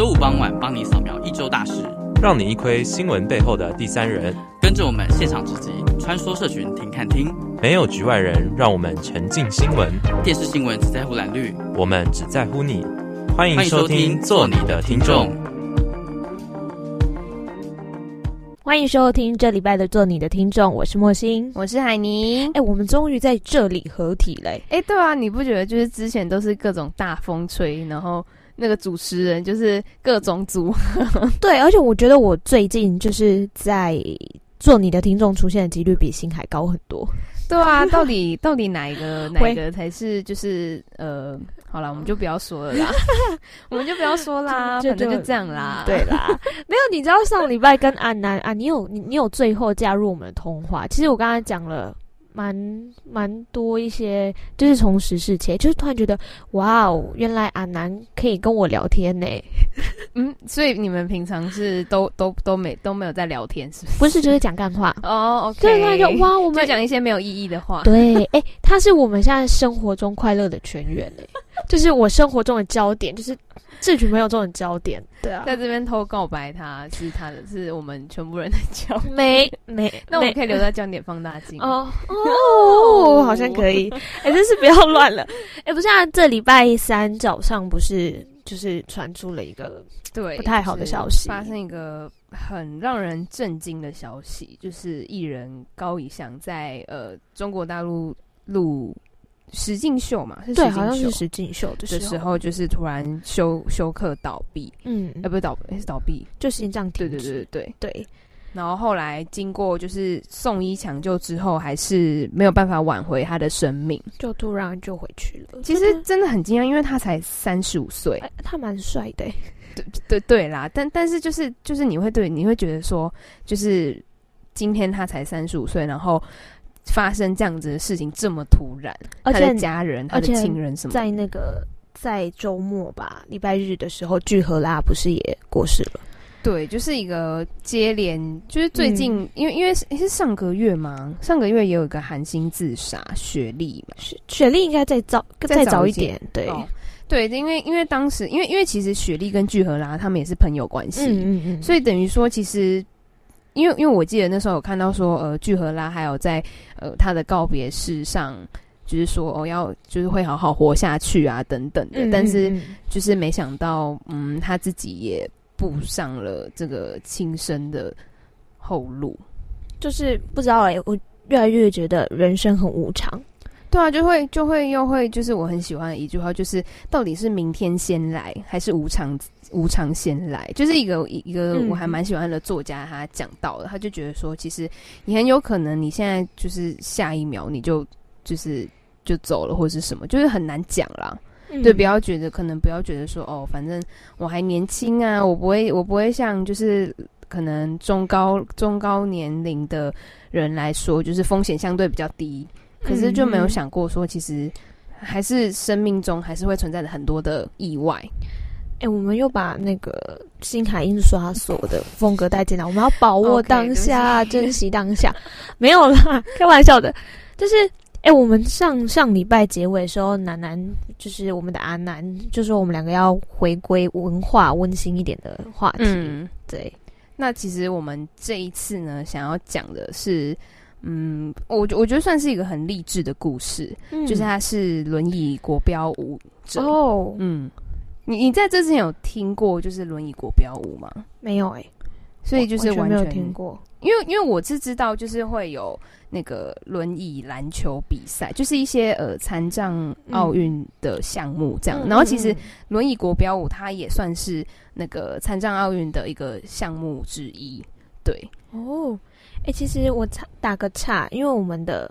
周五傍晚帮你扫描一周大事，让你一窥新闻背后的第三人。跟着我们现场直击，穿梭社群听看听，没有局外人，让我们沉浸新闻。电视新闻只在乎蓝绿，我们只在乎你。欢迎收听，做你的听众。欢迎收听这礼拜的做你的听众，我是莫心，我是海宁。哎，我们终于在这里合体嘞！哎，对啊，你不觉得就是之前都是各种大风吹，然后那个主持人就是各种组合，对，而且我觉得我最近就是在做你的听众出现的几率比星海高很多。对啊，到底到底哪一个 哪一个才是就是呃？好了，我们就不要说了啦，我们就不要说啦，反正就这样啦。对啦，没有，你知道上礼拜跟安南啊，你有你你有最后加入我们的通话。其实我刚才讲了蛮蛮多一些，就是从时事切，就是突然觉得哇哦，原来阿南可以跟我聊天呢。嗯，所以你们平常是都都都没都没有在聊天，是不是？不是，就是讲干话 哦。OK，对对，就哇，我们讲一些没有意义的话。对，哎、欸，他是我们现在生活中快乐的泉源哎。就是我生活中的焦点，就是这群朋友中的焦点。对啊，在这边偷告白他，他是他的，是我们全部人的焦点。没没，那我们可以留在焦点放大镜哦哦，好像可以。哎、欸，真是不要乱了。哎、欸，不是啊，这礼拜三早上不是就是传出了一个对不太好的消息，发生一个很让人震惊的消息，就是艺人高以翔在呃中国大陆录。实境秀嘛，对，好像是实境秀的时候，就是突然休休克倒闭，嗯，呃，不是倒闭，是倒闭，就心脏停止，对对对对对对。然后后来经过就是送医抢救之后，还是没有办法挽回他的生命，就突然就回去了。其实真的很惊讶，因为他才三十五岁，欸，他蛮帅的，对对对啦。但但是就是就是你会对你会觉得说，就是今天他才三十五岁，然后。发生这样子的事情这么突然，而且他的家人、他的亲人什么，在那个在周末吧，礼拜日的时候，聚合拉不是也过世了？对，就是一个接连，就是最近，嗯、因为因为是上个月嘛，上个月也有一个韩星自杀，雪莉嘛，雪雪莉应该再早再早一点，对、哦、对，因为因为当时，因为因为其实雪莉跟聚合拉他们也是朋友关系，嗯嗯嗯，所以等于说其实。因为因为我记得那时候有看到说，呃，聚合拉还有在呃他的告别式上，就是说哦要就是会好好活下去啊等等的，嗯、但是就是没想到，嗯，他自己也步上了这个轻生的后路，就是不知道哎、欸，我越来越觉得人生很无常。对啊，就会就会又会，就是我很喜欢的一句话，就是到底是明天先来，还是无常无常先来？就是一个一个我还蛮喜欢的作家，他讲到了，他就觉得说，其实你很有可能你现在就是下一秒你就就是就走了，或者是什么，就是很难讲啦。嗯、对，不要觉得可能不要觉得说哦，反正我还年轻啊，我不会我不会像就是可能中高中高年龄的人来说，就是风险相对比较低。可是就没有想过说，其实还是生命中还是会存在着很多的意外。哎、欸，我们又把那个星海印刷所的风格带进来，我们要把握当下，okay, 珍惜当下。没有啦，开玩笑的。就是，哎、欸，我们上上礼拜结尾的时候，楠楠就是我们的阿南，就说我们两个要回归文化温馨一点的话题。嗯，对。那其实我们这一次呢，想要讲的是。嗯，我我觉得算是一个很励志的故事，嗯、就是他是轮椅国标舞者哦。嗯，你你在这之前有听过就是轮椅国标舞吗？没有哎、欸，所以就是完全，没有听过。因为因为我是知道就是会有那个轮椅篮球比赛，就是一些呃残障奥运的项目这样。嗯、然后其实轮椅国标舞它也算是那个残障奥运的一个项目之一。对哦。哎、欸，其实我差打个岔，因为我们的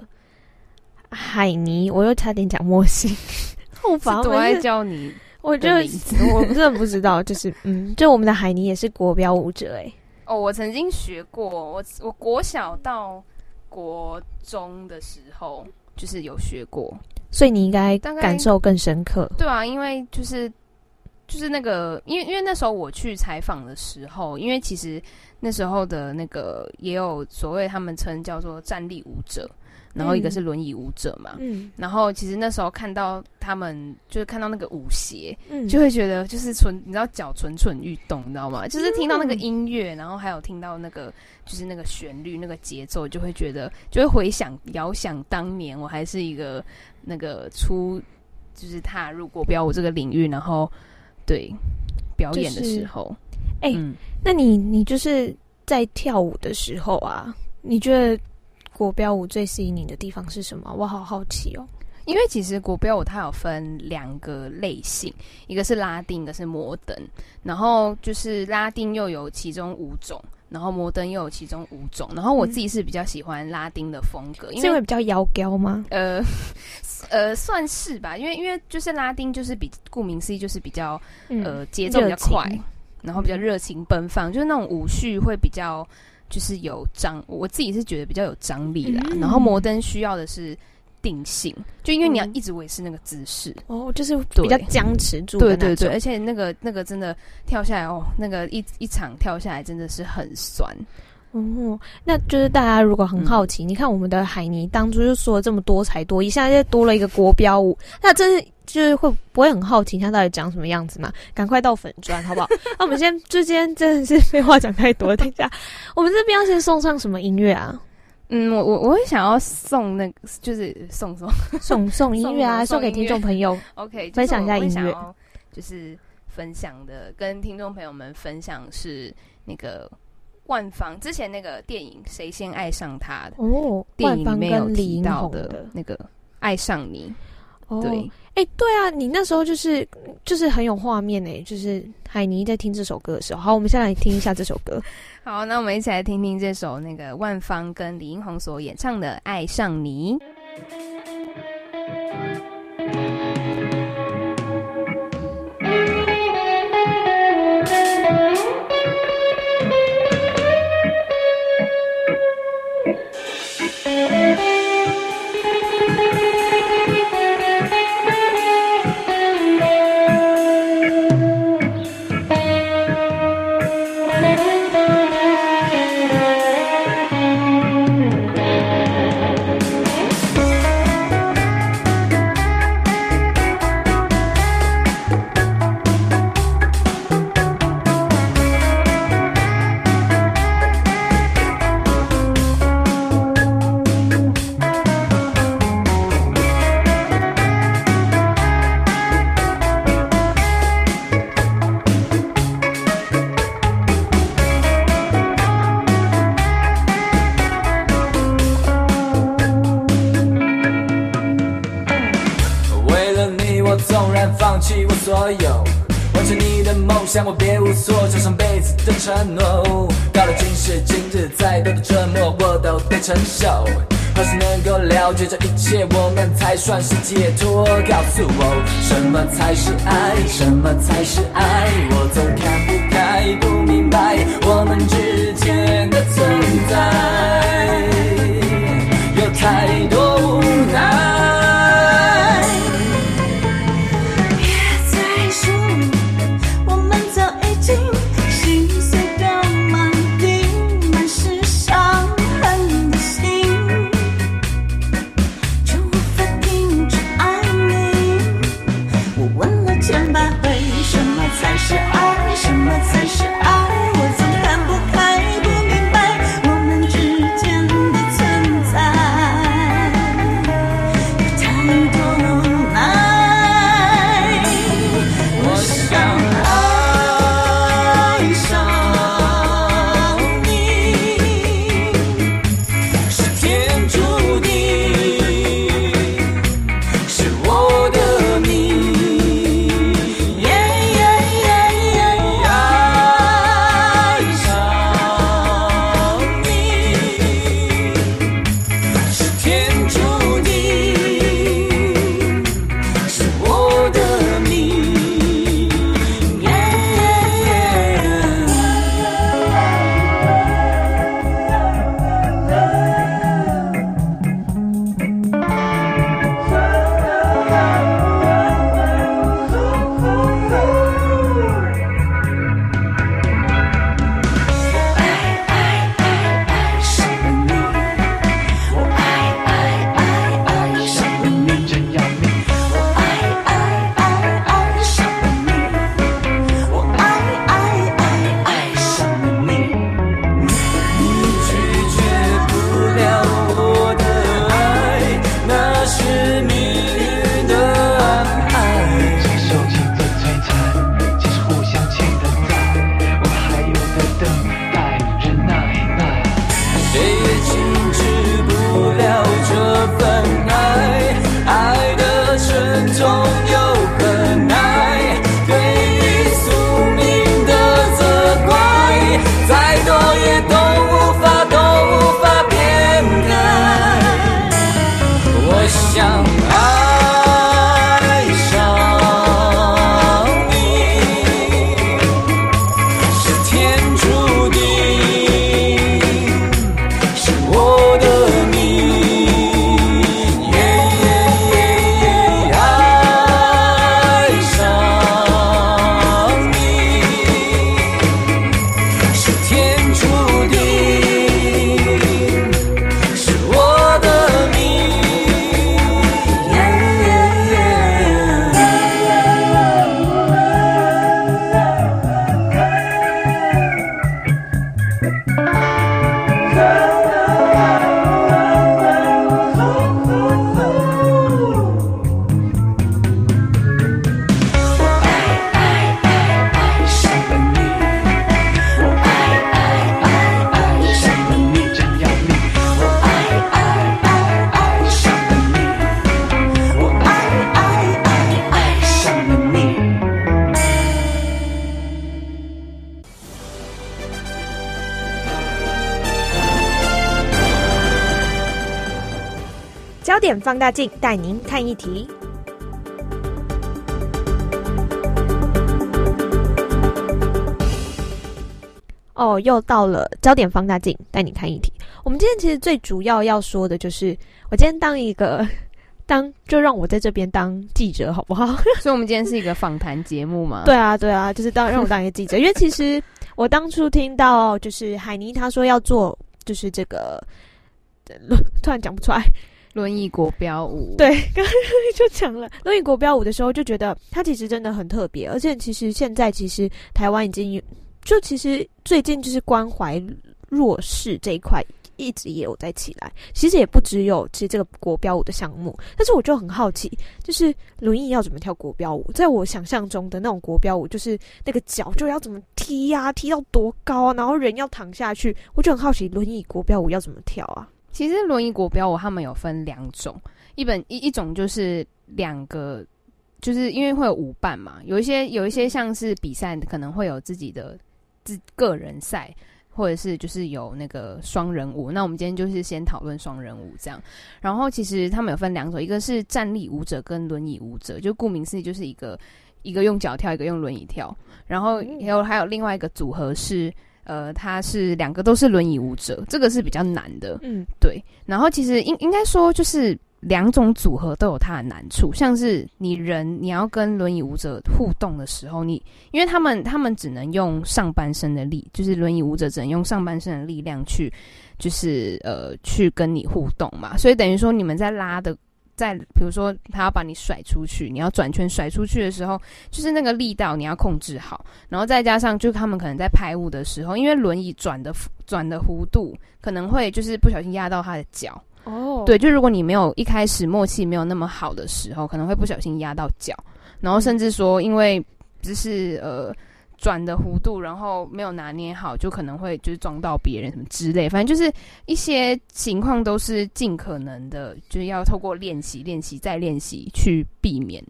海尼，我又差点讲莫西，后防我爱叫你，我就 我真的不知道，就是嗯，就我们的海尼也是国标舞者哎。哦，我曾经学过，我我国小到国中的时候就是有学过，所以你应该感受更深刻。对啊，因为就是。就是那个，因为因为那时候我去采访的时候，因为其实那时候的那个也有所谓他们称叫做站立舞者，然后一个是轮椅舞者嘛。嗯，然后其实那时候看到他们，就是看到那个舞鞋，嗯，就会觉得就是纯，你知道脚蠢蠢欲动，你知道吗？就是听到那个音乐，然后还有听到那个就是那个旋律、那个节奏，就会觉得就会回想、遥想当年我还是一个那个初就是踏入国标舞这个领域，然后对表演的时候，哎、就是欸嗯，那你你就是在跳舞的时候啊，你觉得？国标舞最吸引你的地方是什么？我好好奇哦。因为其实国标舞它有分两个类型，一个是拉丁，一个是摩登。然后就是拉丁又有其中五种，然后摩登又有其中五种。然后我自己是比较喜欢拉丁的风格，嗯、因为会比较妖娇吗？呃 呃，算是吧。因为因为就是拉丁就是比顾名思义就是比较、嗯、呃节奏比较快，然后比较热情奔放，就是那种舞序会比较。就是有张，我自己是觉得比较有张力啦。嗯、然后摩登需要的是定性，就因为你要一直维持那个姿势、嗯、哦，就是比较僵持住。对对对，而且那个那个真的跳下来哦，那个一一场跳下来真的是很酸。哦，那就是大家如果很好奇，嗯、你看我们的海尼当初就说了这么多才多艺，现在又多了一个国标舞，那真是就是会不会很好奇他到底长什么样子嘛？赶快到粉砖好不好？那我们先，就今天真的是废话讲太多了，等一下 我们这边要先送上什么音乐啊？嗯，我我我会想要送那个，就是送送送送音乐啊，送给听众朋友。OK，分享一下音乐，就是分享的，跟听众朋友们分享是那个。万芳之前那个电影《谁先爱上他》的哦，电影里面有提到的那个《爱上你》哦。对，哎、欸，对啊，你那时候就是就是很有画面哎，就是海尼在听这首歌的时候。好，我们先来听一下这首歌。好，那我们一起来听听这首那个万芳跟李英宏所演唱的《爱上你》。想我别无所求，上辈子的承诺。到了今时今日，再多的折磨我都得承受。何时能够了解这一切，我们才算是解脱？告诉我，什么才是爱？什么才是爱？我总看不开，不明白我们之间的存在，有太多放大镜带您看一题。哦，又到了焦点放大镜带你看一题。我们今天其实最主要要说的就是，我今天当一个 当，就让我在这边当记者好不好？所以，我们今天是一个访谈节目嘛？对啊，对啊，就是当让我当一个记者，因为其实我当初听到就是海尼他说要做，就是这个，突然讲不出来。轮椅国标舞，对，刚刚就讲了轮椅国标舞的时候，就觉得它其实真的很特别，而且其实现在其实台湾已经有，就其实最近就是关怀弱势这一块一直也有在起来。其实也不只有其实这个国标舞的项目，但是我就很好奇，就是轮椅要怎么跳国标舞？在我想象中的那种国标舞，就是那个脚就要怎么踢呀、啊，踢到多高啊，然后人要躺下去，我就很好奇轮椅国标舞要怎么跳啊？其实轮椅国标舞他们有分两种，一本一一种就是两个，就是因为会有舞伴嘛，有一些有一些像是比赛可能会有自己的自个人赛，或者是就是有那个双人舞。那我们今天就是先讨论双人舞这样。然后其实他们有分两种，一个是站立舞者跟轮椅舞者，就顾名思义就是一个一个用脚跳，一个用轮椅跳。然后还有还有另外一个组合是。呃，他是两个都是轮椅舞者，这个是比较难的。嗯，对。然后其实应应该说，就是两种组合都有它的难处。像是你人你要跟轮椅舞者互动的时候，你因为他们他们只能用上半身的力，就是轮椅舞者只能用上半身的力量去，就是呃去跟你互动嘛。所以等于说你们在拉的。在比如说，他要把你甩出去，你要转圈甩出去的时候，就是那个力道你要控制好，然后再加上，就他们可能在拍舞的时候，因为轮椅转的转的弧度可能会就是不小心压到他的脚哦，oh. 对，就如果你没有一开始默契没有那么好的时候，可能会不小心压到脚，然后甚至说，因为就是呃。转的弧度，然后没有拿捏好，就可能会就是撞到别人什么之类，反正就是一些情况都是尽可能的，就是要透过练习、练习再练习去避免。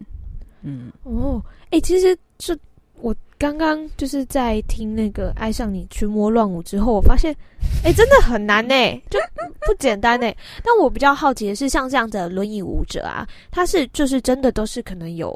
嗯，哦，哎、其实是我刚刚就是在听那个《爱上你群魔乱舞》之后，我发现，哎、真的很难呢，就不简单呢。但我比较好奇的是，像这样的轮椅舞者啊，他是就是真的都是可能有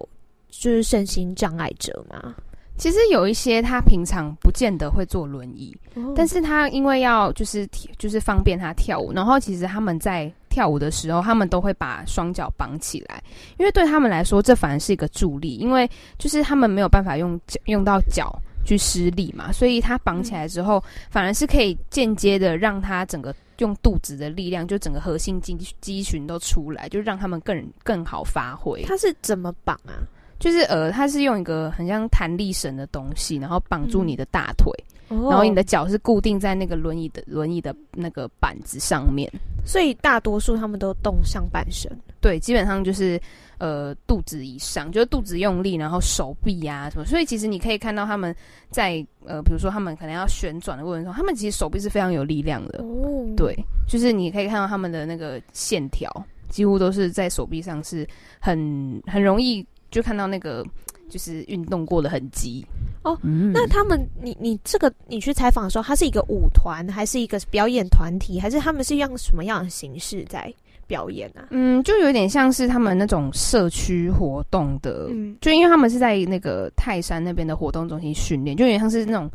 就是身心障碍者吗？其实有一些他平常不见得会坐轮椅，哦，但是他因为要就是就是方便他跳舞，然后其实他们在跳舞的时候，他们都会把双脚绑起来，因为对他们来说这反而是一个助力，因为就是他们没有办法用脚用到脚去施力嘛，所以他绑起来之后，反而是可以间接的让他整个用肚子的力量，就整个核心肌肌群都出来，就让他们更更好发挥。他是怎么绑啊？就是呃，它是用一个很像弹力绳的东西，然后绑住你的大腿，然后你的脚是固定在那个轮椅的轮椅的那个板子上面，所以大多数他们都动上半身。对，基本上就是呃肚子以上，就是肚子用力，然后手臂呀、啊、什么。所以其实你可以看到他们在呃，比如说他们可能要旋转的过程中，他们其实手臂是非常有力量的。哦，对，就是你可以看到他们的那个线条，几乎都是在手臂上是很很容易。就看到那个就是运动过的痕迹哦。那他们，你你这个你去采访的时候，他是一个舞团，还是一个表演团体，还是他们是用什么样的形式在表演啊？嗯，就有点像是他们那种社区活动的，嗯，就因为他们是在那个泰山那边的活动中心训练，就有点像是那种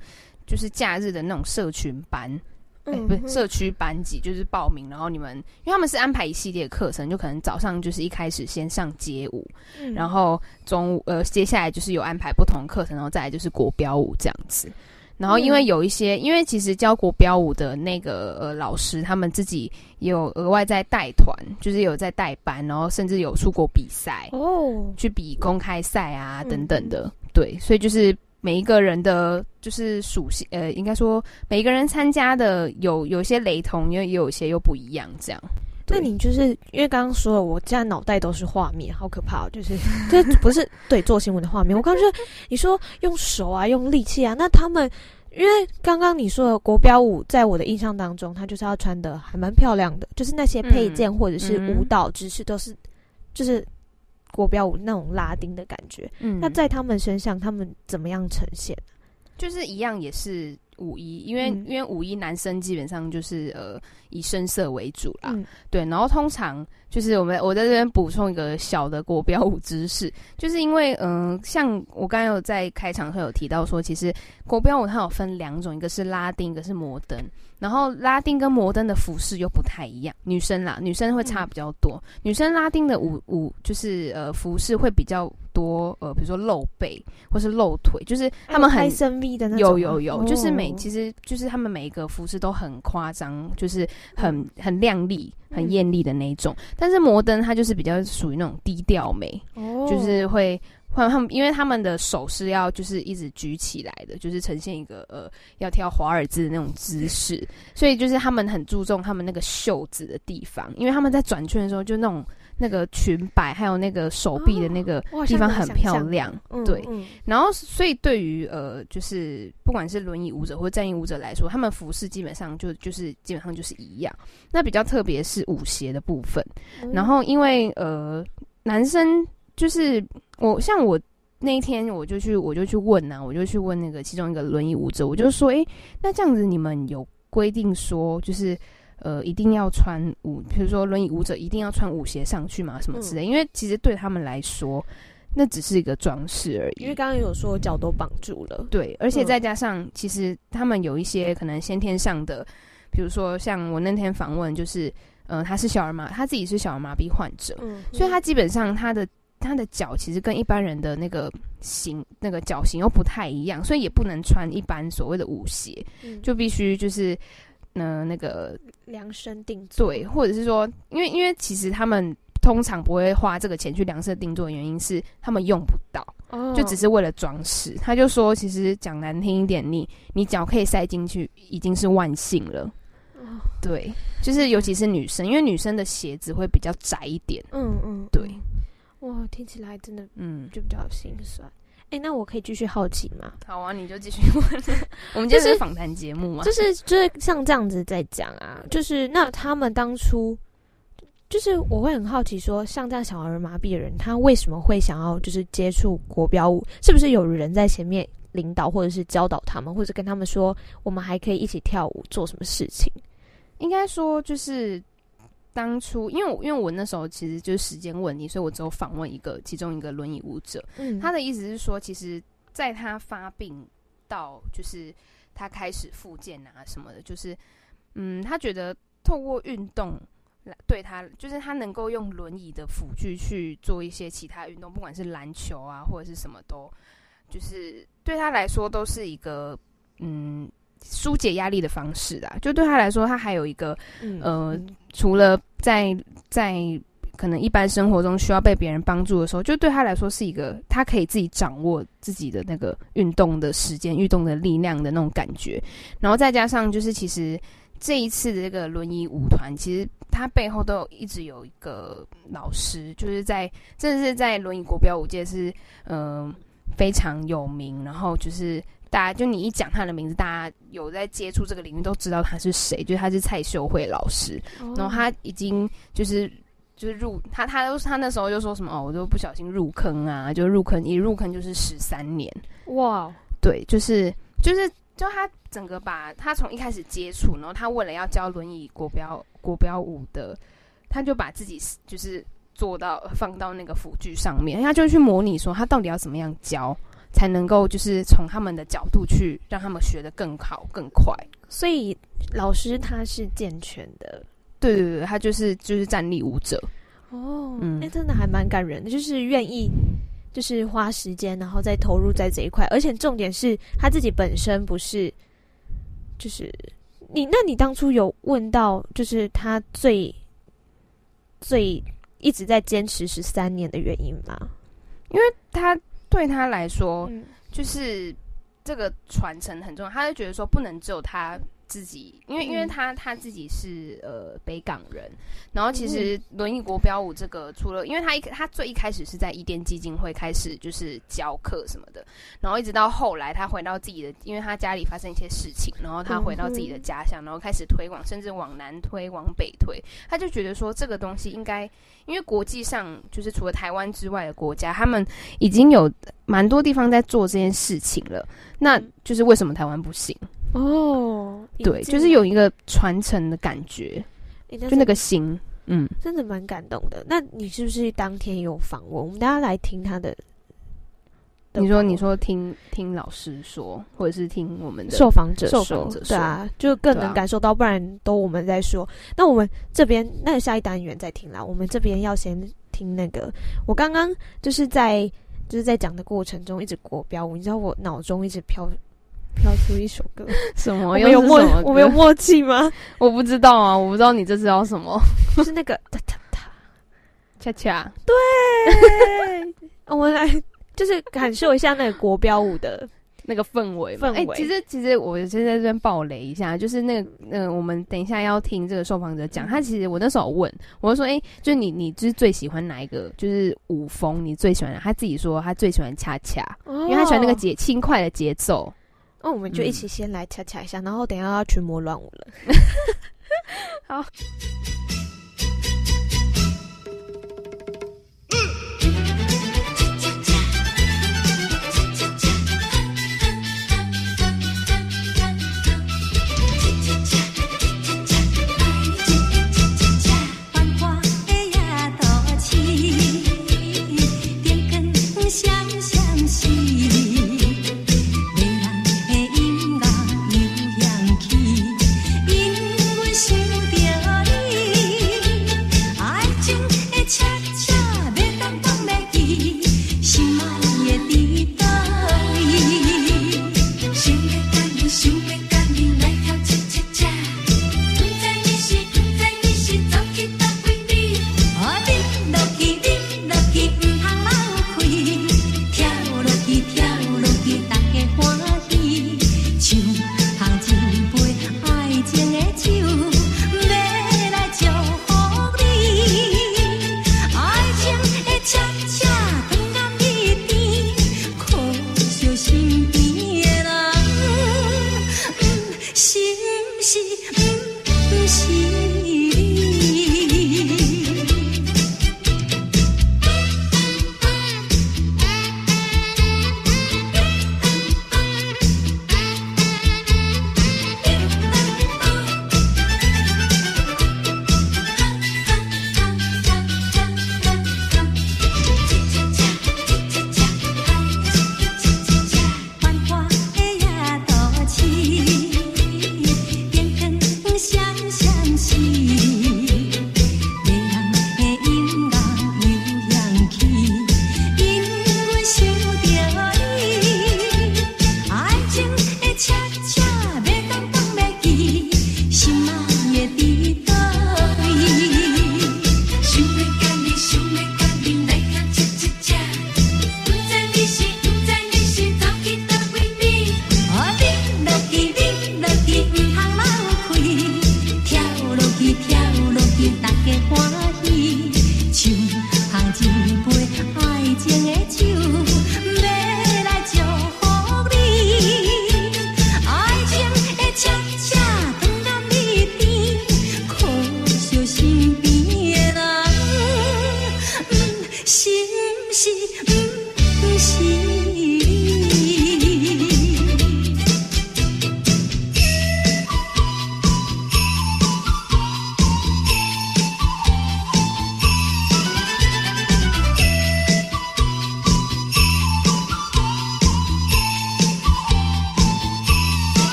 就是假日的那种社群班。欸、不是社区班级，就是报名，然后你们，因为他们是安排一系列课程，就可能早上就是一开始先上街舞，嗯、然后中午呃接下来就是有安排不同课程，然后再来就是国标舞这样子。然后因为有一些，嗯、因为其实教国标舞的那个呃老师，他们自己也有额外在带团，就是有在带班，然后甚至有出国比赛哦，去比公开赛啊等等的，嗯、对，所以就是。每一个人的就是属性，呃，应该说每一个人参加的有有些雷同，因为也有些又不一样，这样。那你就是因为刚刚说了，我现在脑袋都是画面，好可怕哦！就是 这不是对做新闻的画面。我刚刚说你说用手啊，用力气啊，那他们因为刚刚你说的国标舞，在我的印象当中，他就是要穿的还蛮漂亮的，就是那些配件或者是舞蹈姿势都是，就是。国标舞那种拉丁的感觉，嗯，那在他们身上，他们怎么样呈现？就是一样也是五一，因为、嗯、因为五一男生基本上就是呃以深色为主啦，嗯、对，然后通常就是我们我在这边补充一个小的国标舞知识，就是因为嗯、呃，像我刚刚有在开场会有提到说，其实国标舞它有分两种，一个是拉丁，一个是摩登，然后拉丁跟摩登的服饰又不太一样，女生啦，女生会差比较多，嗯、女生拉丁的舞舞就是呃服饰会比较。多呃，比如说露背或是露腿，就是他们很深 V 的那种。有有有，就是每其实就是他们每一个服饰都很夸张，就是很很亮丽、很艳丽的那种。但是摩登它就是比较属于那种低调美，就是会换他们，因为他们的手是要就是一直举起来的，就是呈现一个呃要跳华尔兹的那种姿势，所以就是他们很注重他们那个袖子的地方，因为他们在转圈的时候就那种。那个裙摆还有那个手臂的那个地方很漂亮，哦、对。嗯嗯、然后，所以对于呃，就是不管是轮椅舞者或站立舞者来说，他们服饰基本上就就是基本上就是一样。那比较特别是舞鞋的部分。嗯、然后，因为呃，男生就是我像我那一天我就去我就去问呐、啊，我就去问那个其中一个轮椅舞者，我就说，诶，那这样子你们有规定说就是。呃，一定要穿舞，比如说轮椅舞者一定要穿舞鞋上去嘛，什么之类。嗯、因为其实对他们来说，那只是一个装饰而已。因为刚刚有说脚都绑住了，对，而且再加上，嗯、其实他们有一些可能先天上的，比如说像我那天访问，就是呃，他是小儿麻，他自己是小儿麻痹患者，嗯、所以他基本上他的他的脚其实跟一般人的那个型那个脚型又不太一样，所以也不能穿一般所谓的舞鞋，嗯、就必须就是。那那个量身定做，对，或者是说，因为因为其实他们通常不会花这个钱去量身定做的原因是他们用不到，哦，就只是为了装饰。他就说，其实讲难听一点，你你脚可以塞进去已经是万幸了。哦，对，就是尤其是女生，因为女生的鞋子会比较窄一点。嗯嗯，嗯对。哇，听起来真的，嗯，就比较心酸。哎、欸，那我可以继续好奇吗？好啊，你就继续问。我们这是访谈节目嘛，就是就是像这样子在讲啊，就是那他们当初，就是我会很好奇说，像这样小儿麻痹的人，他为什么会想要就是接触国标舞？是不是有人在前面领导，或者是教导他们，或者跟他们说，我们还可以一起跳舞，做什么事情？应该说就是。当初，因为我因为我那时候其实就是时间问题，所以我只有访问一个其中一个轮椅舞者。嗯，他的意思是说，其实在他发病到就是他开始复健啊什么的，就是嗯，他觉得透过运动来对他，就是他能够用轮椅的辅具去做一些其他运动，不管是篮球啊或者是什么都，就是对他来说都是一个嗯。疏解压力的方式啦，就对他来说，他还有一个，嗯、呃，除了在在可能一般生活中需要被别人帮助的时候，就对他来说是一个他可以自己掌握自己的那个运动的时间、运动的力量的那种感觉。然后再加上，就是其实这一次的这个轮椅舞团，其实他背后都有一直有一个老师，就是在这是在轮椅国标舞界是嗯、呃、非常有名，然后就是。大家就你一讲他的名字，大家有在接触这个领域都知道他是谁，就是他是蔡秀慧老师。哦、然后他已经就是就是入他他都他那时候就说什么哦，我都不小心入坑啊，就入坑一入坑就是十三年哇，对，就是就是就他整个把他从一开始接触，然后他为了要教轮椅国标国标舞的，他就把自己就是做到放到那个辅具上面，他就去模拟说他到底要怎么样教。才能够就是从他们的角度去让他们学得更好更快，所以老师他是健全的，对对对，他就是就是站立舞者哦，嗯，那、欸、真的还蛮感人的，就是愿意就是花时间然后再投入在这一块，而且重点是他自己本身不是，就是你，那你当初有问到就是他最最一直在坚持十三年的原因吗？因为他。对他来说，嗯、就是这个传承很重要。他就觉得说，不能只有他自己，因为因为他他自己是呃北港人，然后其实轮椅国标舞这个，除了因为他一他最一开始是在伊甸基金会开始就是教课什么的，然后一直到后来他回到自己的，因为他家里发生一些事情，然后他回到自己的家乡，然后开始推广，甚至往南推，往北推，他就觉得说这个东西应该，因为国际上就是除了台湾之外的国家，他们已经有蛮多地方在做这件事情了，那就是为什么台湾不行？哦，对，就是有一个传承的感觉，欸、就那个心，嗯，真的蛮感动的。那你是不是当天有访问？我们大家来听他的。你说，你说听听老师说，或者是听我们的受访者说，受访者说，对啊，就更能感受到。不然都我们在说，那我们这边那个下一单元再听啦。我们这边要先听那个，我刚刚就是在就是在讲的过程中一直国标舞，你知道我脑中一直飘。飘出一首歌，什么？我没有默，我们有默契吗？我不知道啊，我不知道你这是要什么？就是那个哒哒哒，恰恰。对，我们来就是感受一下那个国标舞的那个氛围。氛围、欸。其实其实我先在这边爆雷一下，就是那个嗯、呃，我们等一下要听这个受访者讲，他其实我那时候问，我就说，哎、欸，就是你你就是最喜欢哪一个？就是舞风你最喜欢？他自己说他最喜欢恰恰，哦、因为他喜欢那个节轻快的节奏。那、哦、我们就一起先来恰恰一下，嗯、然后等一下要群魔乱舞了。好。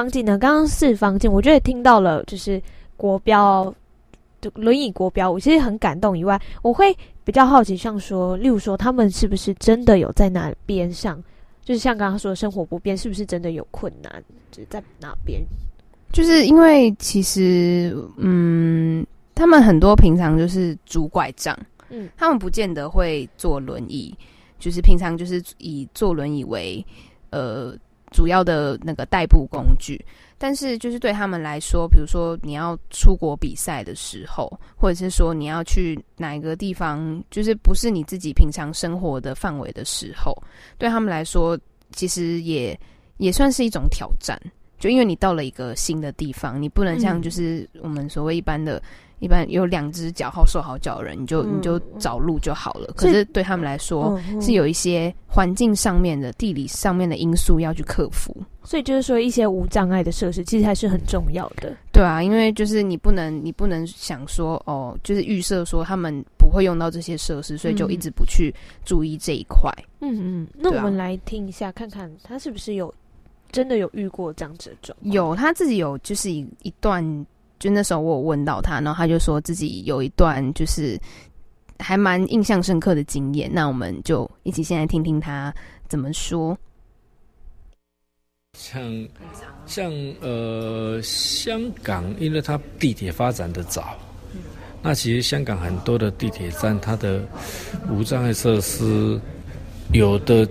方镜呢？刚刚四方镜，我觉得听到了，就是国标，就轮椅国标，我其实很感动。以外，我会比较好奇，像说，例如说，他们是不是真的有在那边上？就是像刚刚说的生活不便，是不是真的有困难？就是在哪边？就是因为其实，嗯，他们很多平常就是拄拐杖，嗯，他们不见得会坐轮椅，就是平常就是以坐轮椅为呃主要的那个代步工具。但是就是对他们来说，比如说你要出国比赛的时候，或者是说你要去哪一个地方，就是不是你自己平常生活的范围的时候，对他们来说，其实也也算是一种挑战。就因为你到了一个新的地方，你不能像就是我们所谓一般的、嗯、一般有两只脚好手好脚的人，你就、嗯、你就找路就好了。可是对他们来说，是有一些环境上面的、地理上面的因素要去克服。所以就是说，一些无障碍的设施其实还是很重要的。对啊，因为就是你不能，你不能想说哦，就是预设说他们不会用到这些设施，所以就一直不去注意这一块。嗯嗯，那我们来听一下，看看他是不是有。真的有遇过这样子的状况？有，他自己有，就是一一段，就那时候我有问到他，然后他就说自己有一段，就是还蛮印象深刻的经验。那我们就一起先来听听他怎么说。像像呃，香港，因为它地铁发展的早，嗯，那其实香港很多的地铁站，它的无障碍设施有的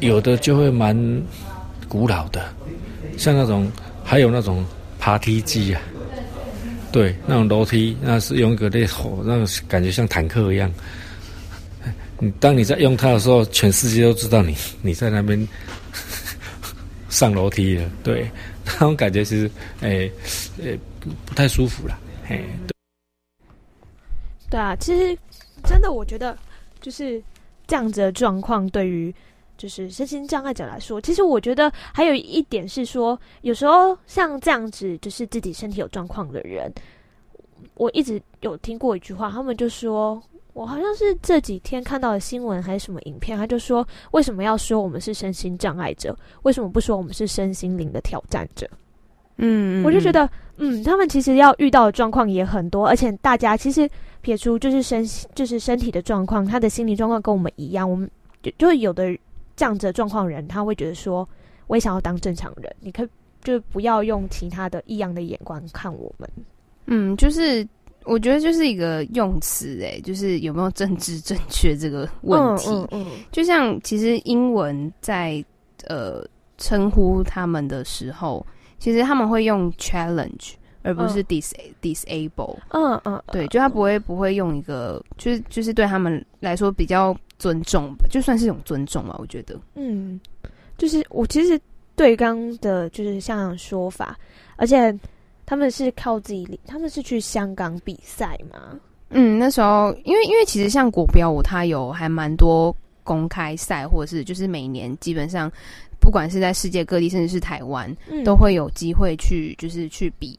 有的就会蛮。古老的，像那种，还有那种爬梯机啊，对，那种楼梯，那是用一个烈火，那种感觉像坦克一样。你当你在用它的时候，全世界都知道你你在那边 上楼梯了，对，那种感觉其实，哎、欸，呃、欸，不太舒服了，嘿，对。对啊，其实真的，我觉得就是这样子的状况，对于。就是身心障碍者来说，其实我觉得还有一点是说，有时候像这样子，就是自己身体有状况的人，我一直有听过一句话，他们就说，我好像是这几天看到的新闻还是什么影片，他就说，为什么要说我们是身心障碍者？为什么不说我们是身心灵的挑战者？嗯，我就觉得，嗯，他们其实要遇到的状况也很多，而且大家其实撇除就是身就是身体的状况，他的心理状况跟我们一样，我们就就有的。这样子的状况人，他会觉得说，我也想要当正常人。你可以就不要用其他的异样的眼光看我们。嗯，就是我觉得就是一个用词，哎，就是有没有政治正确这个问题。嗯嗯，嗯。就像其实英文在呃称呼他们的时候，其实他们会用 challenge 而不是 dis disable。嗯嗯，对，就他不会不会用一个，就是就是对他们来说比较。尊重吧，就算是一种尊重嘛，我觉得。嗯，就是我其实对刚的，就是像说法，而且他们是靠自己，他们是去香港比赛嘛。嗯，那时候因为因为其实像国标舞，它有还蛮多公开赛，或者是就是每年基本上不管是在世界各地，甚至是台湾，嗯，都会有机会去就是去比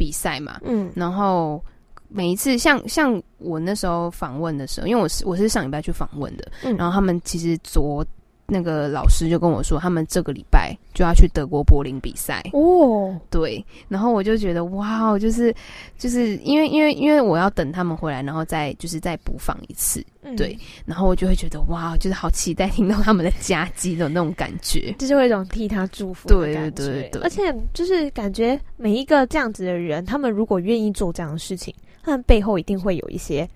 比赛嘛。嗯，然后。每一次像像我那时候访问的时候，因为我是我是上礼拜去访问的，嗯，然后他们其实昨那个老师就跟我说，他们这个礼拜就要去德国柏林比赛。哦，对，然后我就觉得哇，就是就是因为因为因为我要等他们回来，然后再就是再补访一次，嗯，对，然后我就会觉得哇，就是好期待听到他们的佳绩的那种感觉，就是会有一种替他祝福的感觉，对对对对，而且就是感觉每一个这样子的人，他们如果愿意做这样的事情。他们背后一定会有一些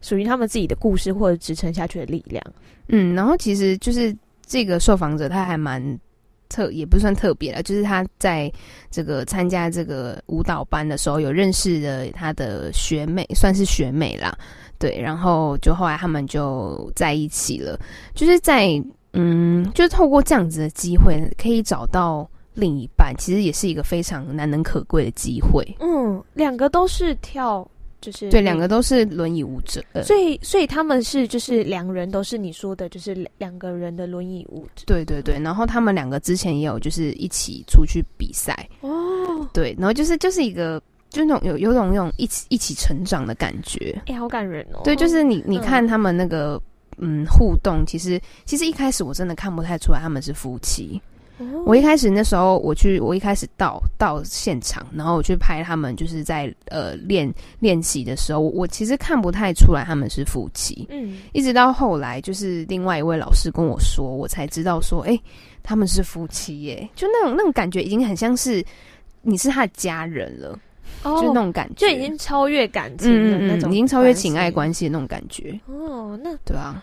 属于他们自己的故事或者支撑下去的力量。嗯，然后其实就是这个受访者他还蛮特，也不算特别了，就是他在这个参加这个舞蹈班的时候，有认识了他的学妹，算是学妹啦。对，然后就后来他们就在一起了。就是在嗯，就是透过这样子的机会，可以找到另一半，其实也是一个非常难能可贵的机会。嗯，两个都是跳。就是对，两个都是轮椅舞者，所以所以他们是就是两人都是你说的，就是两个人的轮椅舞者。对对对，然后他们两个之前也有就是一起出去比赛哦，对，然后就是就是一个就那种有有种那种一起一起成长的感觉，哎、欸，好感人哦。对，就是你你看他们那个嗯，嗯互动，其实其实一开始我真的看不太出来他们是夫妻。我一开始那时候我去，我一开始到到现场，然后我去拍他们，就是在呃练练习的时候，我，我其实看不太出来他们是夫妻。嗯，一直到后来，就是另外一位老师跟我说，我才知道说，哎、欸，他们是夫妻耶，就那种那种感觉，已经很像是你是他的家人了，哦、就那种感觉，就已经超越感情的那种、嗯嗯，已经超越情爱关系的那种感觉。哦，那对啊。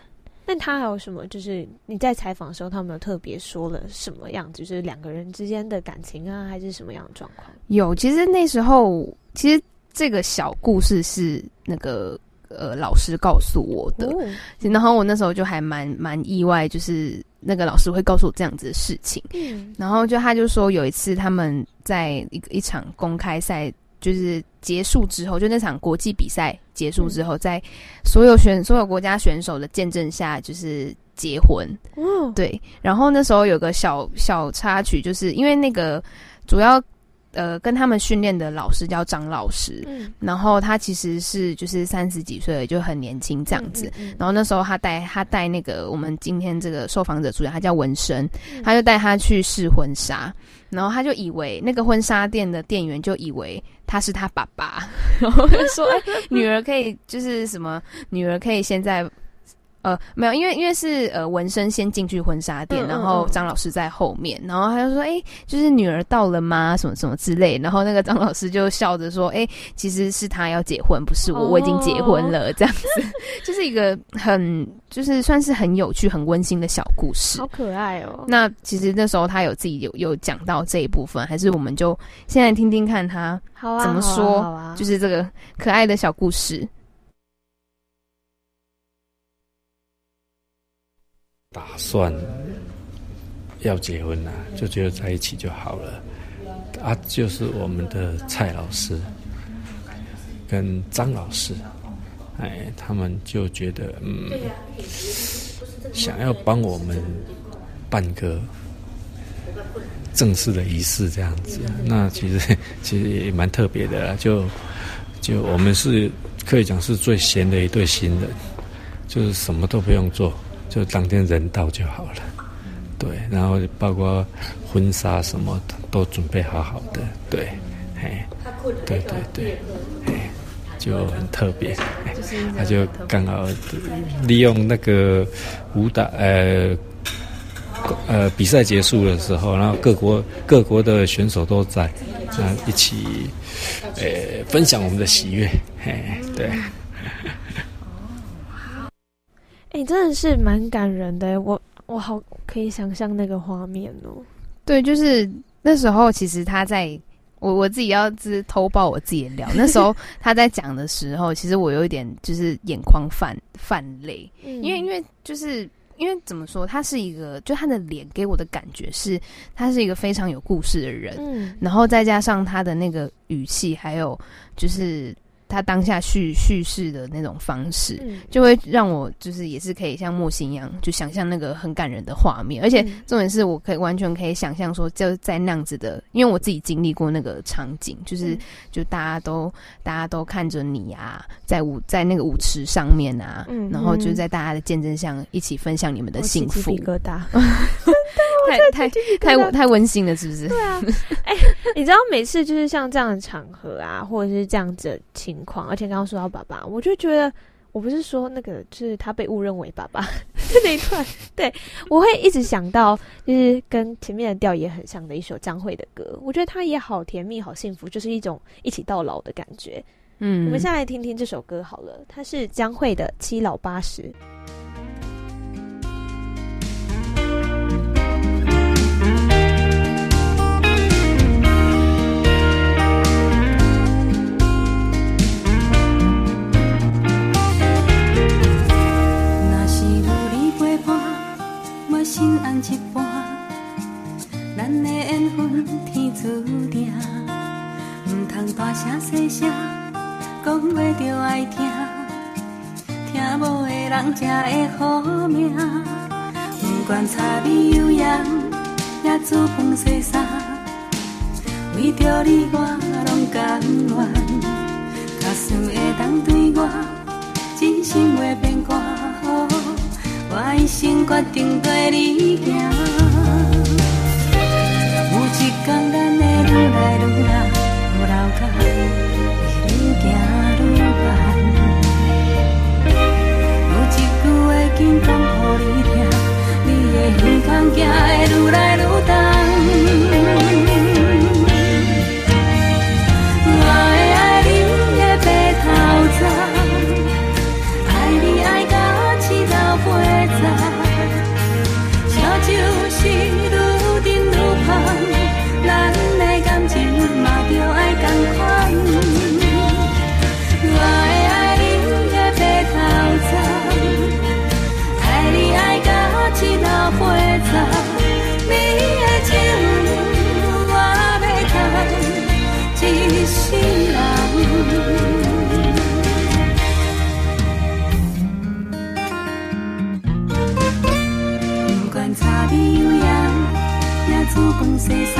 那他还有什么？就是你在采访的时候，他们有特别说了什么样子？就是两个人之间的感情啊，还是什么样的状况？有，其实那时候，其实这个小故事是那个呃老师告诉我的，哦、然后我那时候就还蛮蛮意外，就是那个老师会告诉我这样子的事情。嗯，然后就他就说有一次他们在一个一场公开赛。就是结束之后，就那场国际比赛结束之后，在所有选所有国家选手的见证下，就是结婚。哦，对。然后那时候有个小小插曲，就是因为那个主要。呃，跟他们训练的老师叫张老师，嗯，然后他其实是就是三十几岁，就很年轻这样子。嗯嗯嗯，然后那时候他带他带那个我们今天这个受访者主角，他叫文生，嗯，他就带他去试婚纱，然后他就以为那个婚纱店的店员就以为他是他爸爸，然后就说：“哎，女儿可以就是什么，女儿可以现在。”呃，没有，因为因为是呃纹身先进去婚纱店，嗯嗯嗯，然后张老师在后面，然后他就说，哎、欸，就是女儿到了吗？什么什么之类，然后那个张老师就笑着说，哎、欸，其实是他要结婚，不是我，哦、我已经结婚了，这样子，就是一个很就是算是很有趣、很温馨的小故事，好可爱哦。那其实那时候他有自己有有讲到这一部分，还是我们就现在听听看他怎么说，啊啊啊，就是这个可爱的小故事。打算要结婚了，就觉得在一起就好了。啊，就是我们的蔡老师跟张老师，哎，他们就觉得嗯，想要帮我们办个正式的仪式这样子。那其实 其实也蛮特别的啦，就就我们是可以讲是最闲的一对新人，就是什么都不用做。就当天人到就好了，对，然后包括婚纱什么的都准备好好的，对，嘿，对对对，哎，就很特别，他就刚好利用那个舞蹈，呃，呃，比赛结束的时候，然后各国各国的选手都在，那一起，呃，分享我们的喜悦，嘿，对。哎、欸，真的是蛮感人的，我我好可以想象那个画面哦。对，就是那时候，其实他在我我自己要自偷爆我自己的料。那时候 他在讲的时候，其实我有一点就是眼眶泛泛泪，嗯，因为因为就是因为怎么说，他是一个，就他的脸给我的感觉是，他是一个非常有故事的人，嗯，然后再加上他的那个语气，还有就是。他当下叙叙事的那种方式，就会让我就是也是可以像莫心一样，就想象那个很感人的画面。而且重点是我可以完全可以想象说，就在那样子的，因为我自己经历过那个场景，就是就大家都大家都看着你啊，在舞在那个舞池上面啊，然后就在大家的见证下一起分享你们的幸福。疙瘩，太太太太温馨了，是不是？对啊，哎、欸，你知道每次就是像这样的场合啊，或者是这样子的情。而且刚刚说到爸爸，我就觉得我不是说那个，就是他被误认为爸爸 那一段，对，我会一直想到，就是跟前面的调也很像的一首张惠的歌，我觉得他也好甜蜜，好幸福，就是一种一起到老的感觉。嗯，我们现在来听听这首歌好了，它是江蕙的《七老八十》。心红一半，咱的缘分天注定，唔通大声细声讲话着爱听，听无的人才会好命。不管柴米油盐，也煮饭洗衫，为着你我拢甘愿，假使会当对我真心话变歌，我一生决定跟你行。有一天咱会愈来愈老，老甲会愈行愈慢。有一句话紧讲予你听，你的耳孔行会愈来愈大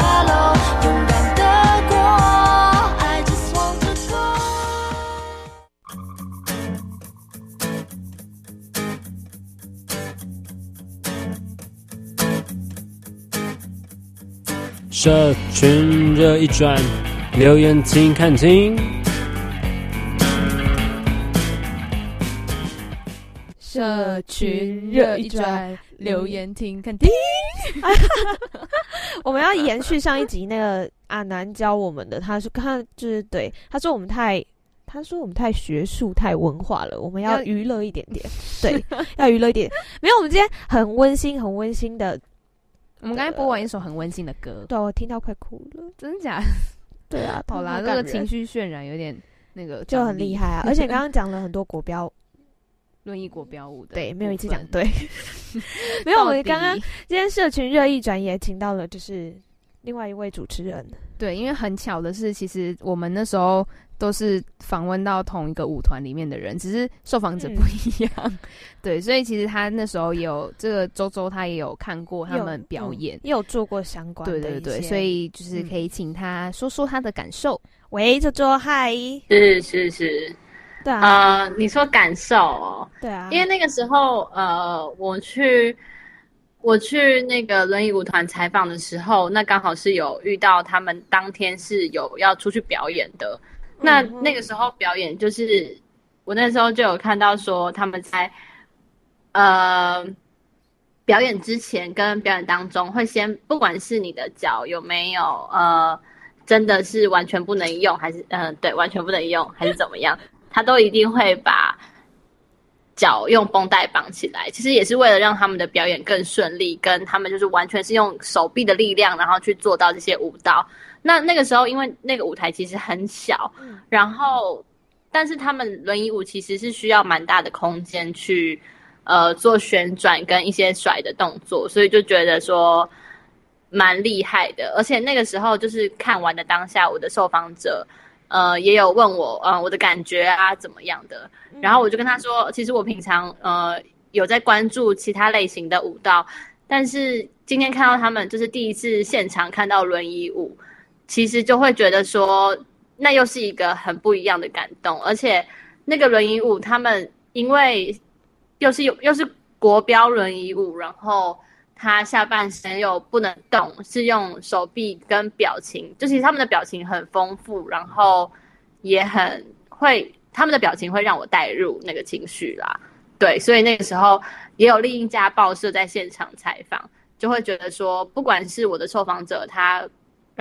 社群热一转，留言听看听。社群热一转，留言听看听。我们要延续上一集那个阿南教我们的，他说他就是对，他说我们太，他说我们太学术、太文化了，我们要娱乐一点点。对，要娱乐一点。没有，我们今天很温馨、很温馨的。我们刚才播完一首很温馨的歌，对，我听到快哭了，真的假？的？对啊，好啦，这个情绪渲染有点那个，就很厉害啊！而且刚刚讲了很多国标，论艺国标舞的，对，没有一次讲对，没有。我们刚刚今天社群热议转也请到了，就是另外一位主持人，对，因为很巧的是，其实我们那时候都是访问到同一个舞团里面的人，只是受访者不一样。嗯、对，所以其实他那时候也有这个周周，他也有看过他们表演，也有，嗯、有做过相关的。对对对，所以就是可以请他说说他的感受。嗯、喂，周周，嗨，是是是，对啊，呃，你说感受哦，对啊，因为那个时候，呃，我去。我去那个轮椅舞团采访的时候，那刚好是有遇到他们当天是有要出去表演的。那那个时候表演，就是我那时候就有看到说他们在呃表演之前跟表演当中会先，不管是你的脚有没有呃真的是完全不能用，还是嗯、呃、对完全不能用，还是怎么样，他都一定会把。脚用绷带绑起来，其实也是为了让他们的表演更顺利，跟他们就是完全是用手臂的力量，然后去做到这些舞蹈。那那个时候，因为那个舞台其实很小，然后但是他们轮椅舞其实是需要蛮大的空间去呃做旋转跟一些甩的动作，所以就觉得说蛮厉害的。而且那个时候就是看完的当下，我的受访者。呃，也有问我，呃，我的感觉啊，怎么样的？然后我就跟他说，其实我平常呃有在关注其他类型的舞蹈，但是今天看到他们就是第一次现场看到轮椅舞，其实就会觉得说，那又是一个很不一样的感动。而且那个轮椅舞，他们因为又是又又是国标轮椅舞，然后。他下半身又不能动，是用手臂跟表情，就其实他们的表情很丰富，然后也很会，他们的表情会让我带入那个情绪啦。对，所以那个时候也有另一家报社在现场采访，就会觉得说，不管是我的受访者，他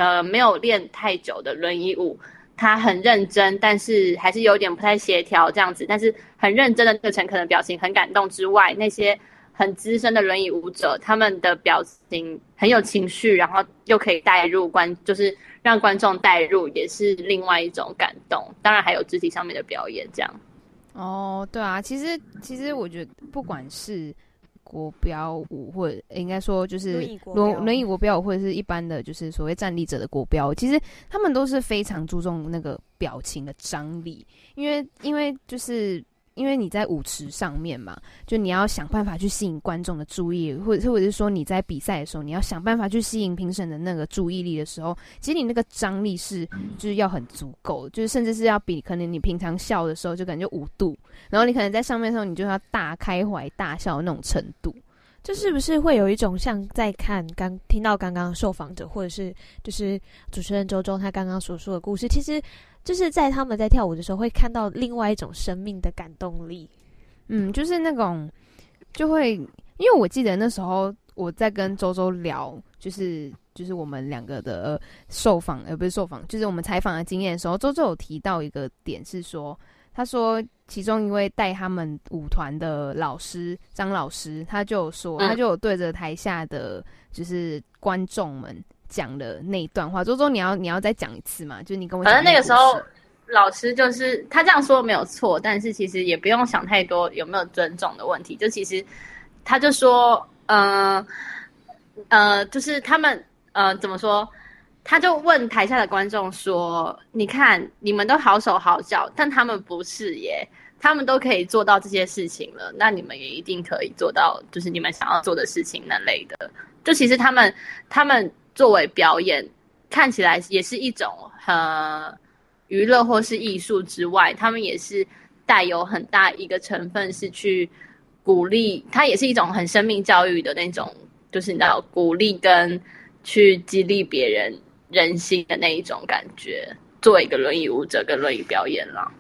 呃没有练太久的轮椅舞，他很认真，但是还是有点不太协调这样子，但是很认真的那个诚恳表情很感动之外，那些。很资深的轮椅舞者，他们的表情很有情绪，然后又可以带入观，就是让观众带入，也是另外一种感动。当然还有肢体上面的表演，这样。哦，对啊，其实其实我觉得，不管是国标舞，或者应该说就是轮轮椅国标舞，或者是一般的就是所谓站立者的国标，其实他们都是非常注重那个表情的张力，因为因为就是。因为你在舞池上面嘛，就你要想办法去吸引观众的注意，或者或者是说你在比赛的时候，你要想办法去吸引评审的那个注意力的时候，其实你那个张力是就是要很足够，就是甚至是要比可能你平常笑的时候就感觉五度，然后你可能在上面的时候你就要大开怀大笑的那种程度，这是不是会有一种像在看刚听到刚刚受访者或者是就是主持人周周他刚刚所说的故事，其实。就是在他们在跳舞的时候，会看到另外一种生命的感动力。嗯，就是那种，就会因为我记得那时候我在跟周周聊，就是就是我们两个的受访，而不是受访，就是我们采访的经验的时候，周周有提到一个点是说，他说其中一位带他们舞团的老师张老师，他就有说，他就有对着台下的就是观众们。讲了那一段话，周周，你要你要再讲一次嘛？就你跟我讲。反正那个时候，老师就是他这样说没有错，但是其实也不用想太多有没有尊重的问题。就其实他就说，嗯呃，呃，就是他们呃怎么说？他就问台下的观众说：“你看，你们都好手好脚，但他们不是耶，他们都可以做到这些事情了，那你们也一定可以做到，就是你们想要做的事情那类的。就其实他们他们。”作为表演，看起来也是一种呃娱乐或是艺术之外，他们也是带有很大一个成分是去鼓励，它也是一种很生命教育的那种，就是你知道鼓励跟去激励别人人心的那一种感觉。做一个轮椅舞者跟轮椅表演了，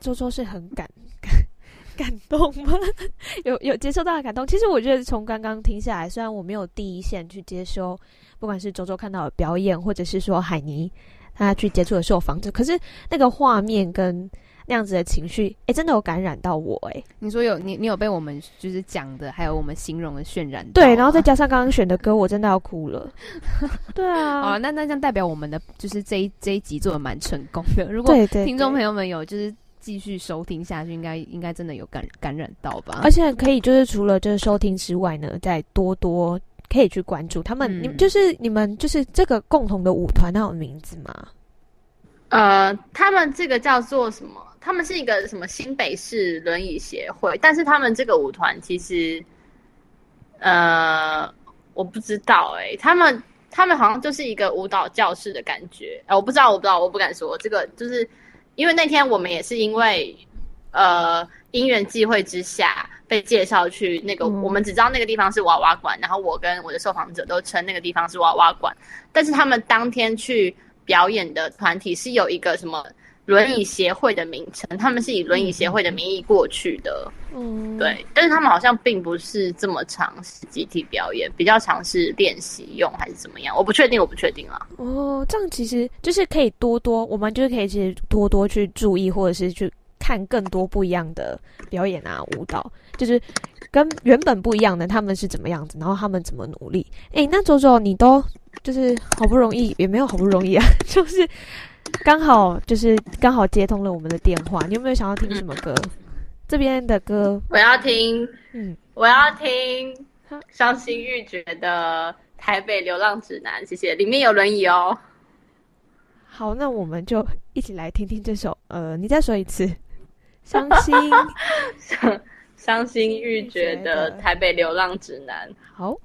周周是很感感 感动吗？有有接受到的感动。其实我觉得从刚刚听下来，虽然我没有第一线去接收。不管是周周看到的表演，或者是说海尼他去接触的受访者，可是那个画面跟那样子的情绪，哎、欸，真的有感染到我哎、欸。你说有你，你有被我们就是讲的，还有我们形容的渲染。对，然后再加上刚刚选的歌，我真的要哭了。对啊，好，那那这样代表我们的就是这一这一集做的蛮成功的。如果听众朋友们有就是继续收听下去，应该应该真的有感感染到吧？而且可以就是除了就是收听之外呢，再多多。可以去关注他们，嗯、你们就是你们就是这个共同的舞团，它有名字吗？呃，他们这个叫做什么？他们是一个什么新北市轮椅协会，但是他们这个舞团其实，呃，我不知道哎、欸，他们他们好像就是一个舞蹈教室的感觉，哎、呃，我不知道，我不知道，我不敢说这个，就是因为那天我们也是因为呃因缘际会之下被介绍去那个，嗯、我们只知道那个地方是娃娃馆，然后我跟我的受访者都称那个地方是娃娃馆，但是他们当天去表演的团体是有一个什么？轮椅协会的名称，他们是以轮椅协会的名义过去的，嗯，对，但是他们好像并不是这么常集体表演，比较尝试练习用还是怎么样？我不确定，我不确定啊。哦，这样其实就是可以多多，我们就是可以其实多多去注意，或者是去看更多不一样的表演啊，舞蹈，就是跟原本不一样的他们是怎么样子，然后他们怎么努力。诶，那周周你都就是好不容易，也没有好不容易啊，就是。刚好就是刚好接通了我们的电话，你有没有想要听什么歌？嗯、这边的歌我要听，嗯，我要听伤心欲绝的《台北流浪指南》，谢谢，里面有轮椅哦。好，那我们就一起来听听这首，呃，你再说一次，伤心伤伤心欲绝的《台北流浪指南》。好。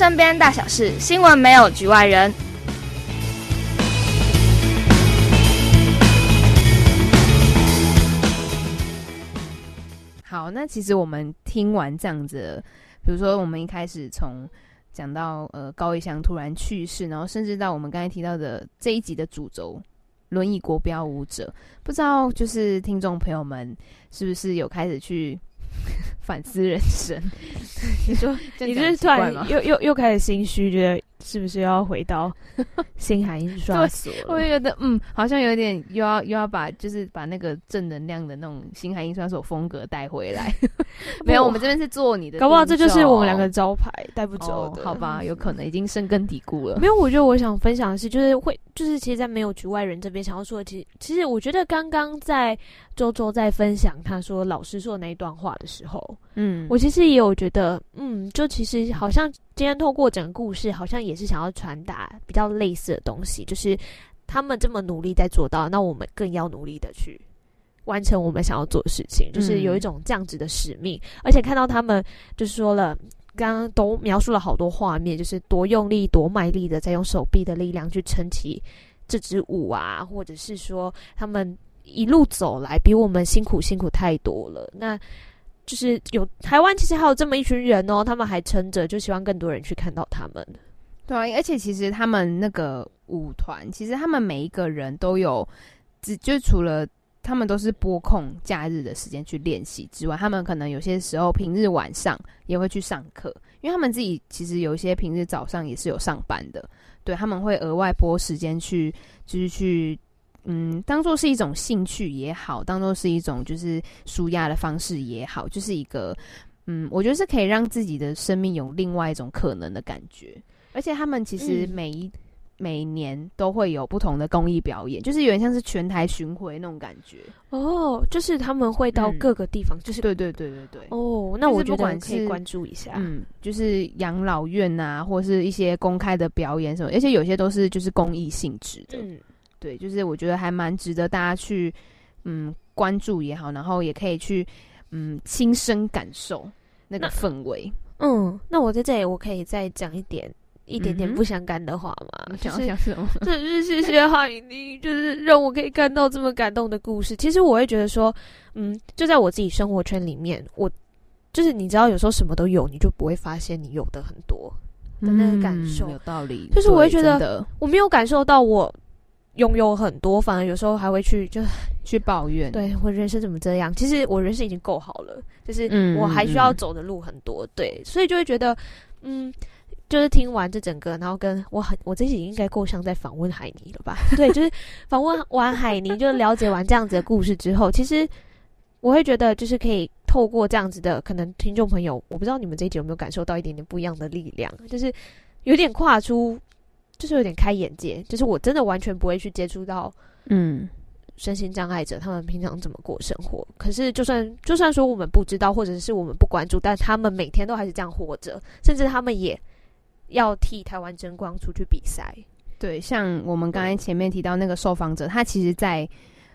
身边大小事，新闻没有局外人。好，那其实我们听完这样子，比如说我们一开始从讲到呃高一翔突然去世，然后甚至到我们刚才提到的这一集的主轴轮椅国标舞者，不知道就是听众朋友们是不是有开始去 反思人生？你说你这是突然又又又开始心虚，觉得。是不是又要回到 星海印刷所？我觉得嗯，好像有点又要又要把就是把那个正能量的那种星海印刷所风格带回来。没有，我们这边是做你的，搞不好这就是我们两个招牌，带不走的。哦。好吧，有可能已经深根蒂固了。没有，我觉得我想分享的是，就是会就是其实，在没有局外人这边想要说的，其实其实我觉得刚刚在周周在分享他说老师说的那一段话的时候，嗯，我其实也有觉得，嗯，就其实好像。今天透过整个故事，好像也是想要传达比较类似的东西，就是他们这么努力在做到，那我们更要努力的去完成我们想要做的事情，就是有一种这样子的使命。嗯、而且看到他们，就是说了，刚刚都描述了好多画面，就是多用力、多卖力的在用手臂的力量去撑起这支舞啊，或者是说他们一路走来比我们辛苦辛苦太多了。那就是有台湾，其实还有这么一群人哦，他们还撑着，就希望更多人去看到他们。对，而且其实他们那个舞团，其实他们每一个人都有，只就除了他们都是播空假日的时间去练习之外，他们可能有些时候平日晚上也会去上课，因为他们自己其实有一些平日早上也是有上班的，对，他们会额外拨时间去，就是去。嗯，当做是一种兴趣也好，当做是一种就是舒压的方式也好，就是一个嗯，我觉得是可以让自己的生命有另外一种可能的感觉。而且他们其实每一、嗯、每年都会有不同的公益表演，就是有点像是全台巡回那种感觉哦。就是他们会到各个地方，嗯、就是对对对对对。哦，那我觉得可以关注一下。嗯，就是养老院啊，或是一些公开的表演什么，而且有些都是就是公益性质的。嗯。对，就是我觉得还蛮值得大家去嗯关注也好，然后也可以去嗯亲身感受那个氛围。嗯，那我在这里我可以再讲一点一点点不相干的话吗？讲讲什么？真是谢谢海尼，就是让我可以看到这么感动的故事。其实我会觉得说，嗯，就在我自己生活圈里面，我就是你知道，有时候什么都有，你就不会发现你有的很多的那个感受。嗯，有道理。就是我会觉得我没有感受到我。拥有很多，反而有时候还会去就去抱怨。对，我人生怎么这样？其实我人生已经够好了，就是我还需要走的路很多。嗯、对，所以就会觉得，嗯，就是听完这整个，然后跟我很，我这集应该够像在访问海尼了吧？对，就是访问完海尼，就了解完这样子的故事之后，其实我会觉得，就是可以透过这样子的，可能听众朋友，我不知道你们这一集有没有感受到一点点不一样的力量，就是有点跨出。就是有点开眼界，就是我真的完全不会去接触到，嗯，身心障碍者他们平常怎么过生活。可是就算就算说我们不知道，或者是我们不关注，但他们每天都还是这样活着，甚至他们也要替台湾争光出去比赛。对，像我们刚才前面提到那个受访者，他其实在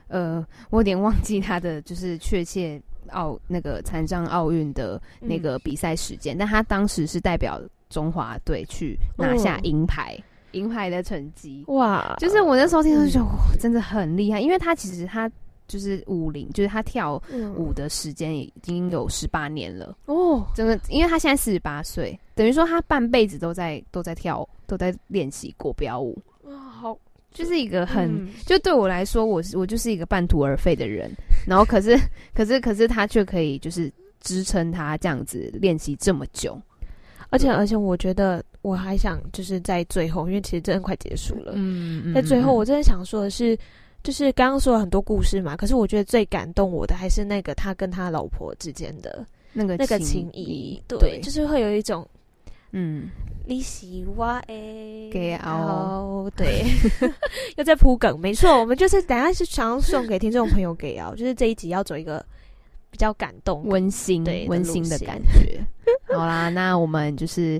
呃，我有点忘记他的就是确切奥那个残障奥运的那个比赛时间，嗯，但他当时是代表中华队去拿下银牌。哦银牌的成绩。哇，就是我那时候听到就哇，真的很厉害，因为他其实他就是舞龄，就是他跳舞的时间已经有十八年了哦，真的，因为他现在四十八岁，等于说他半辈子都在都在跳，都在练习国标舞哇，好，就是一个很，嗯、就对我来说，我是我就是一个半途而废的人，然后可是可是可是他却可以就是支撑他这样子练习这么久。而且而且，我觉得我还想就是在最后，因为其实真的快结束了。嗯，嗯，在最后，我真的想说的是，就是刚刚说了很多故事嘛，可是我觉得最感动我的还是那个他跟他老婆之间的那个那个情谊。对，对，就是会有一种嗯，你喜欢诶，给熬 对，又在铺梗，没错，我们就是等下是想要送给听众朋友给熬，就是这一集要走一个。比较感动、温馨、温馨的感觉。好啦，那我们就是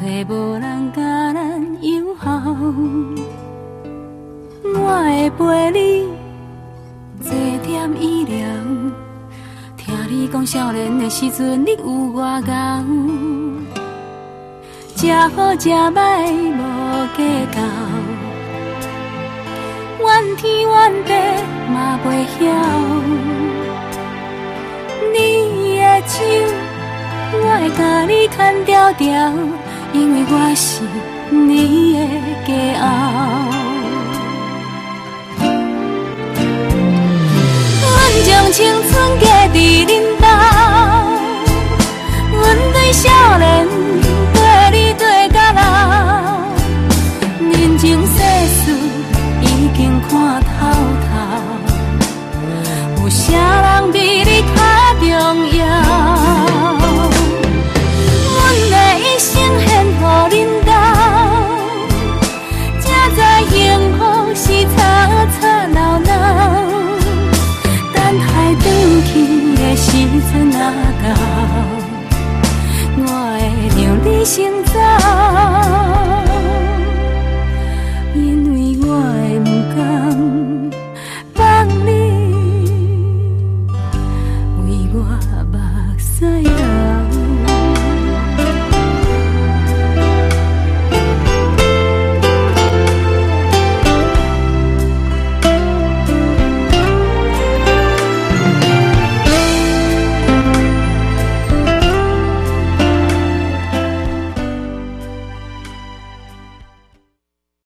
找无人甲咱友好。我会陪你坐点医疗，听你讲少年的时阵你有外高，食好食歹无计较，怨天怨地嘛袂晓。你的手，我会甲你牵条条。因为我是你的骄傲。阮将青春嫁在恁。